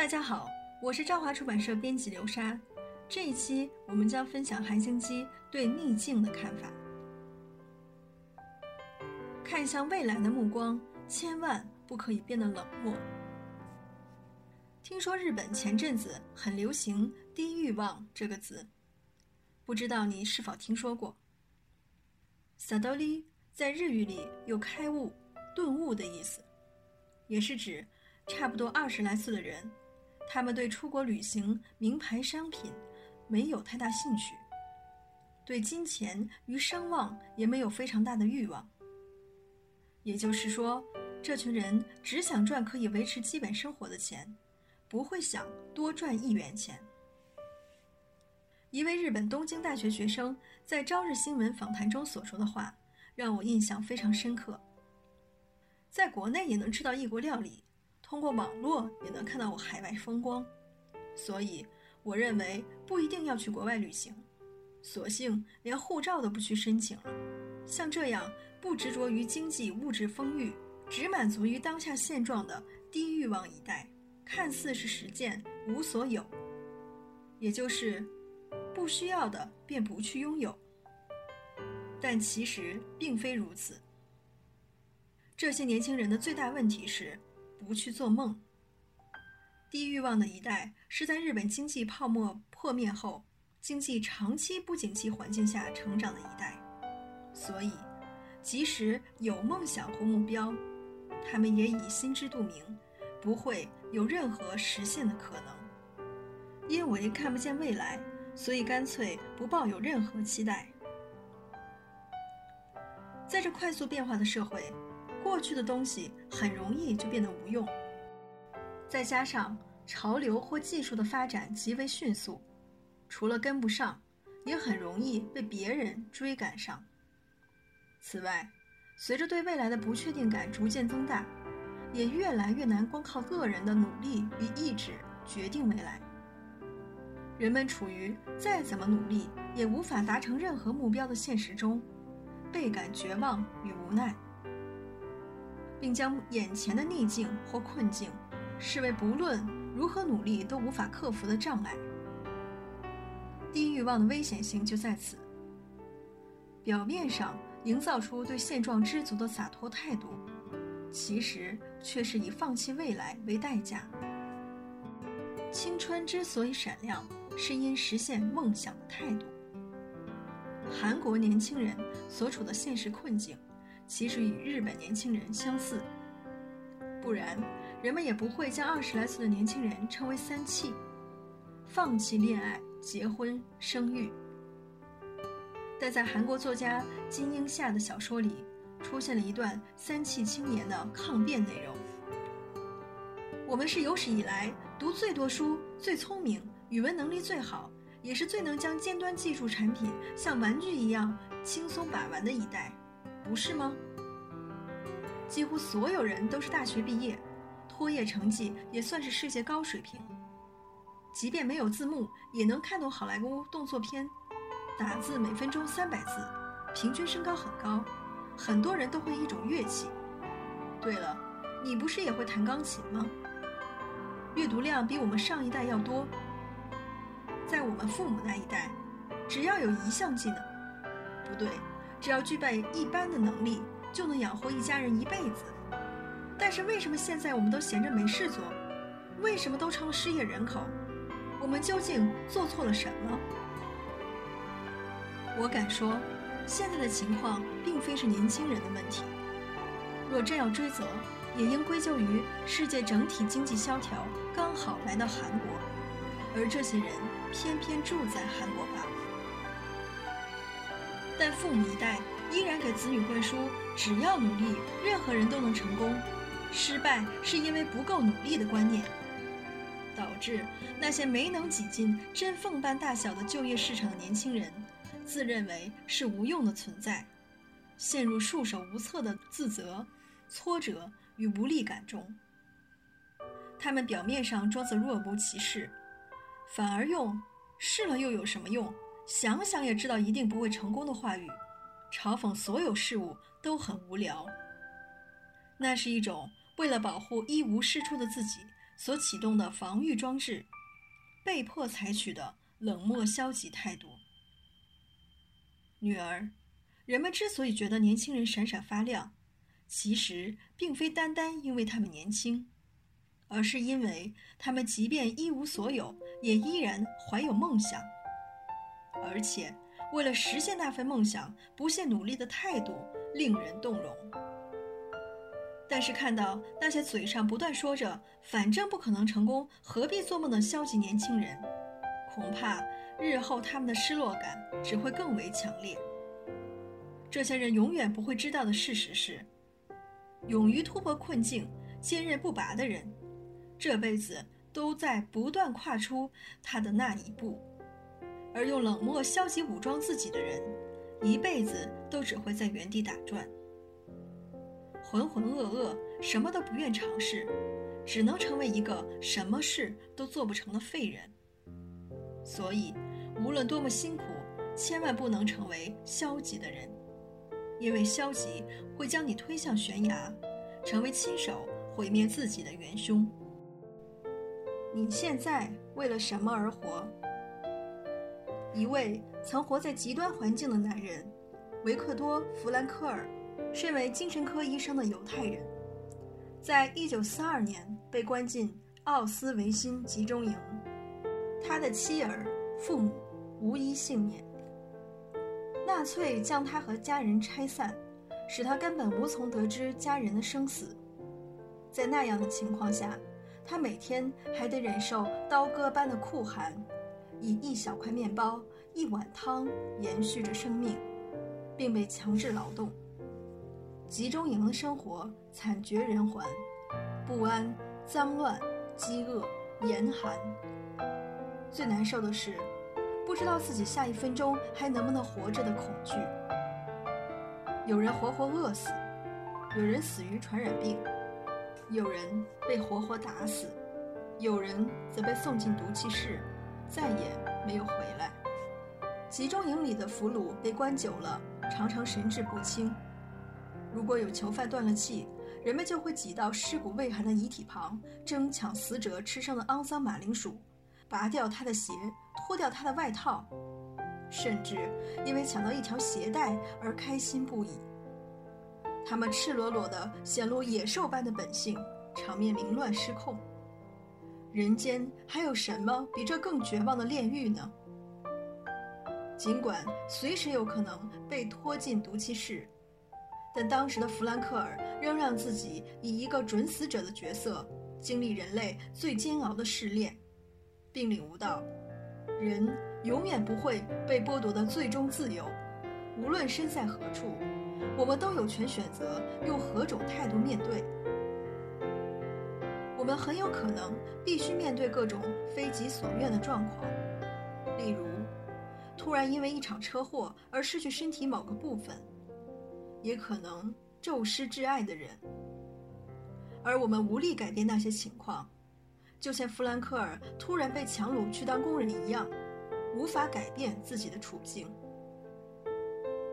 大家好，我是朝华出版社编辑刘莎。这一期我们将分享韩星基对逆境的看法。看向未来的目光，千万不可以变得冷漠。听说日本前阵子很流行“低欲望”这个词，不知道你是否听说过？“sadori” 在日语里有开悟、顿悟的意思，也是指差不多二十来岁的人。他们对出国旅行、名牌商品没有太大兴趣，对金钱与声望也没有非常大的欲望。也就是说，这群人只想赚可以维持基本生活的钱，不会想多赚一元钱。一位日本东京大学学生在《朝日新闻》访谈中所说的话，让我印象非常深刻。在国内也能吃到异国料理。通过网络也能看到我海外风光，所以我认为不一定要去国外旅行，索性连护照都不去申请了。像这样不执着于经济物质丰裕，只满足于当下现状的低欲望一代，看似是实践无所有，也就是不需要的便不去拥有，但其实并非如此。这些年轻人的最大问题是。不去做梦。低欲望的一代是在日本经济泡沫破灭后，经济长期不景气环境下成长的一代，所以即使有梦想或目标，他们也已心知肚明，不会有任何实现的可能。因为看不见未来，所以干脆不抱有任何期待。在这快速变化的社会。过去的东西很容易就变得无用，再加上潮流或技术的发展极为迅速，除了跟不上，也很容易被别人追赶上。此外，随着对未来的不确定感逐渐增大，也越来越难光靠个人的努力与意志决定未来。人们处于再怎么努力也无法达成任何目标的现实中，倍感绝望与无奈。并将眼前的逆境或困境视为不论如何努力都无法克服的障碍。低欲望的危险性就在此：表面上营造出对现状知足的洒脱态度，其实却是以放弃未来为代价。青春之所以闪亮，是因实现梦想的态度。韩国年轻人所处的现实困境。其实与日本年轻人相似，不然人们也不会将二十来岁的年轻人称为“三弃”，放弃恋爱、结婚、生育。但在韩国作家金英夏的小说里，出现了一段三弃青年的抗辩内容：我们是有史以来读最多书、最聪明、语文能力最好，也是最能将尖端技术产品像玩具一样轻松把玩的一代。不是吗？几乎所有人都是大学毕业，托业成绩也算是世界高水平。即便没有字幕，也能看懂好莱坞动作片，打字每分钟三百字，平均身高很高。很多人都会一种乐器。对了，你不是也会弹钢琴吗？阅读量比我们上一代要多。在我们父母那一代，只要有一项技能，不对。只要具备一般的能力，就能养活一家人一辈子。但是为什么现在我们都闲着没事做？为什么都成了失业人口？我们究竟做错了什么？我敢说，现在的情况并非是年轻人的问题。若真要追责，也应归咎于世界整体经济萧条刚好来到韩国，而这些人偏偏住在韩国吧。但父母一代依然给子女灌输“只要努力，任何人都能成功，失败是因为不够努力”的观念，导致那些没能挤进针缝般大小的就业市场的年轻人，自认为是无用的存在，陷入束手无策的自责、挫折与无力感中。他们表面上装作若无其事，反而用“试了又有什么用”。想想也知道一定不会成功的话语，嘲讽所有事物都很无聊。那是一种为了保护一无是处的自己所启动的防御装置，被迫采取的冷漠消极态度。女儿，人们之所以觉得年轻人闪闪发亮，其实并非单单因为他们年轻，而是因为他们即便一无所有，也依然怀有梦想，而且为了实现那份梦想，不懈努力的态度令人动容。但是看到那些嘴上不断说着“反正不可能成功，何必做梦”的消极年轻人，恐怕日后他们的失落感只会更为强烈。这些人永远不会知道的事实是，勇于突破困境、坚韧不拔的人，这辈子都在不断跨出他的那一步；而用冷漠、消极武装自己的人，一辈子都只会在原地打转。浑浑噩噩，什么都不愿尝试，只能成为一个什么事都做不成的废人。所以，无论多么辛苦，千万不能成为消极的人，因为消极会将你推向悬崖，成为亲手毁灭自己的元凶。你现在为了什么而活？一位曾活在极端环境的男人，维克多·弗兰克尔。身为精神科医生的犹太人，在一九四二年被关进奥斯维辛集中营，他的妻儿、父母无一幸免。纳粹将他和家人拆散，使他根本无从得知家人的生死。在那样的情况下，他每天还得忍受刀割般的酷寒，以一小块面包、一碗汤延续着生命，并被强制劳动。集中营的生活惨绝人寰，不安、脏乱、饥饿、严寒。最难受的是，不知道自己下一分钟还能不能活着的恐惧。有人活活饿死，有人死于传染病，有人被活活打死，有人则被送进毒气室，再也没有回来。集中营里的俘虏被关久了，常常神志不清。如果有囚犯断了气，人们就会挤到尸骨未寒的遗体旁，争抢死者吃剩的肮脏马铃薯，拔掉他的鞋，脱掉他的外套，甚至因为抢到一条鞋带而开心不已。他们赤裸裸地显露野兽般的本性，场面凌乱失控。人间还有什么比这更绝望的炼狱呢？尽管随时有可能被拖进毒气室。但当时的弗兰克尔仍让自己以一个准死者的角色，经历人类最煎熬的试炼，并领悟到，人永远不会被剥夺的最终自由。无论身在何处，我们都有权选择用何种态度面对。我们很有可能必须面对各种非己所愿的状况，例如，突然因为一场车祸而失去身体某个部分。也可能骤失挚爱的人，而我们无力改变那些情况，就像弗兰克尔突然被强掳去当工人一样，无法改变自己的处境。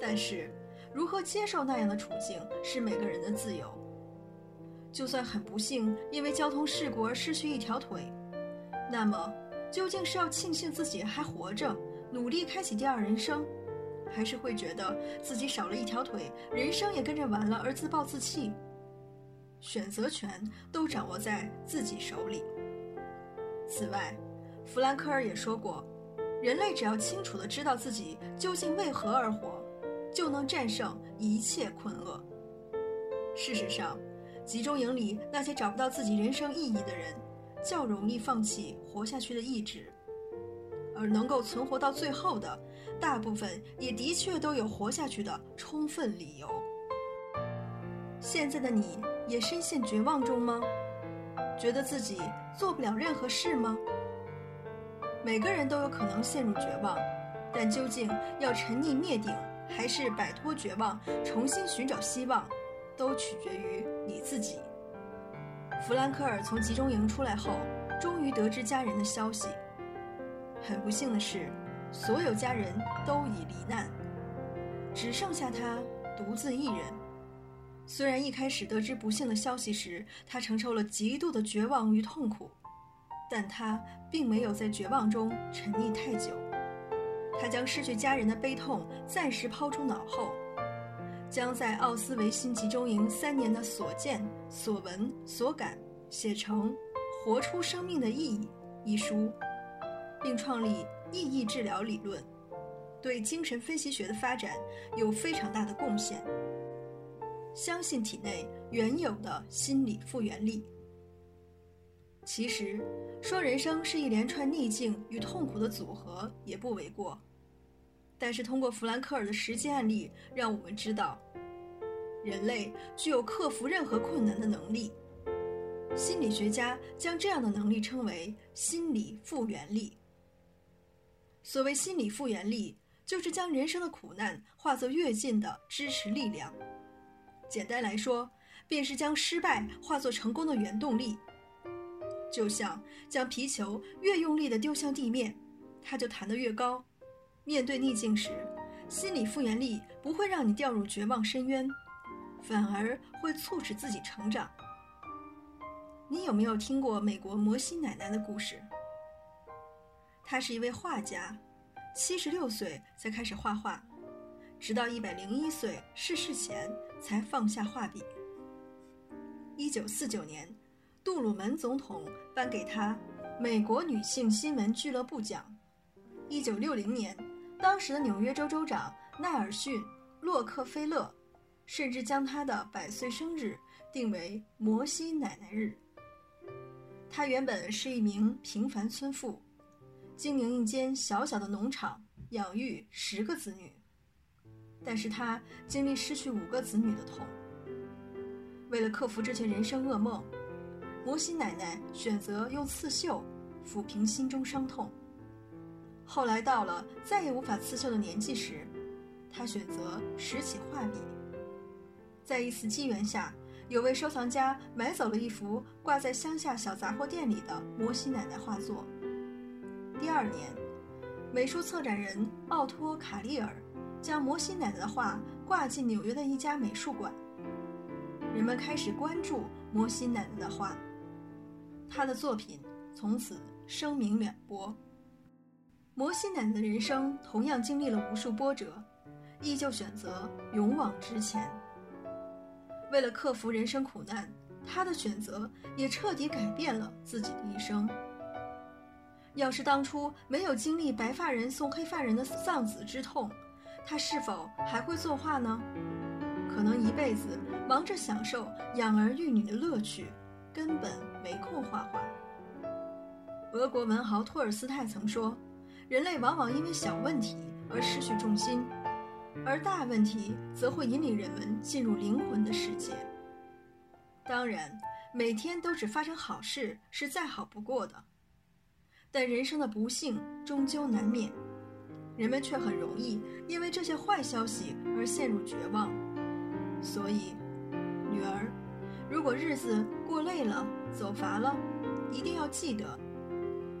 但是，如何接受那样的处境是每个人的自由。就算很不幸因为交通事故而失去一条腿，那么究竟是要庆幸自己还活着，努力开启第二人生？还是会觉得自己少了一条腿，人生也跟着完了而自暴自弃。选择权都掌握在自己手里。此外，弗兰克尔也说过，人类只要清楚地知道自己究竟为何而活，就能战胜一切困厄。事实上，集中营里那些找不到自己人生意义的人，较容易放弃活下去的意志。而能够存活到最后的，大部分也的确都有活下去的充分理由。现在的你也深陷绝望中吗？觉得自己做不了任何事吗？每个人都有可能陷入绝望，但究竟要沉溺灭顶，还是摆脱绝望，重新寻找希望，都取决于你自己。弗兰克尔从集中营出来后，终于得知家人的消息。很不幸的是，所有家人都已罹难，只剩下他独自一人。虽然一开始得知不幸的消息时，他承受了极度的绝望与痛苦，但他并没有在绝望中沉溺太久。他将失去家人的悲痛暂时抛出脑后，将在奥斯维辛集中营三年的所见、所闻、所感写成《活出生命的意义》一书，并创立意义治疗理论，对精神分析学的发展有非常大的贡献。相信体内原有的心理复原力。其实，说人生是一连串逆境与痛苦的组合也不为过。但是，通过弗兰克尔的实际案例，让我们知道，人类具有克服任何困难的能力。心理学家将这样的能力称为心理复原力。所谓心理复原力，就是将人生的苦难化作跃进的支持力量。简单来说，便是将失败化作成功的原动力。就像将皮球越用力地丢向地面，它就弹得越高。面对逆境时，心理复原力不会让你掉入绝望深渊，反而会促使自己成长。你有没有听过美国摩西奶奶的故事？她是一位画家，七十六岁才开始画画，直到一百零一岁逝世前。才放下画笔。一九四九年，杜鲁门总统颁给她美国女性新闻俱乐部奖。一九六零年，当时的纽约州州长奈尔逊·洛克菲勒甚至将他的百岁生日定为“摩西奶奶日”。她原本是一名平凡村妇，经营一间小小的农场，养育十个子女。但是他经历失去五个子女的痛。为了克服这些人生噩梦，摩西奶奶选择用刺绣抚平心中伤痛。后来到了再也无法刺绣的年纪时，他选择拾起画笔。在一次机缘下，有位收藏家买走了一幅挂在乡下小杂货店里的摩西奶奶画作。第二年，美术策展人奥托·卡利尔。将摩西奶奶的画挂进纽约的一家美术馆，人们开始关注摩西奶奶的画，她的作品从此声名远播。摩西奶奶的人生同样经历了无数波折，依旧选择勇往直前。为了克服人生苦难，她的选择也彻底改变了自己的一生。要是当初没有经历白发人送黑发人的丧子之痛，她是否还会作画呢？可能一辈子忙着享受养儿育女的乐趣，根本没空画画。俄国文豪托尔斯泰曾说：“人类往往因为小问题而失去重心，而大问题则会引领人们进入灵魂的世界。”当然，每天都只发生好事是再好不过的，但人生的不幸终究难免。人们却很容易因为这些坏消息而陷入绝望，所以，女儿，如果日子过累了、走乏了，一定要记得，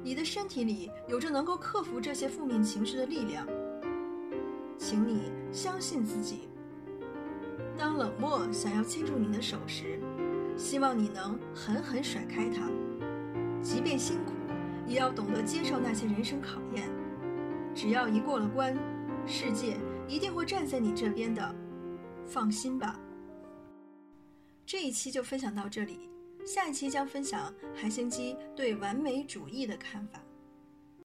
你的身体里有着能够克服这些负面情绪的力量。请你相信自己。当冷漠想要牵住你的手时，希望你能狠狠甩开它，即便辛苦，也要懂得接受那些人生考验。只要一过了关，世界一定会站在你这边的，放心吧。这一期就分享到这里，下一期将分享韩星基对完美主义的看法。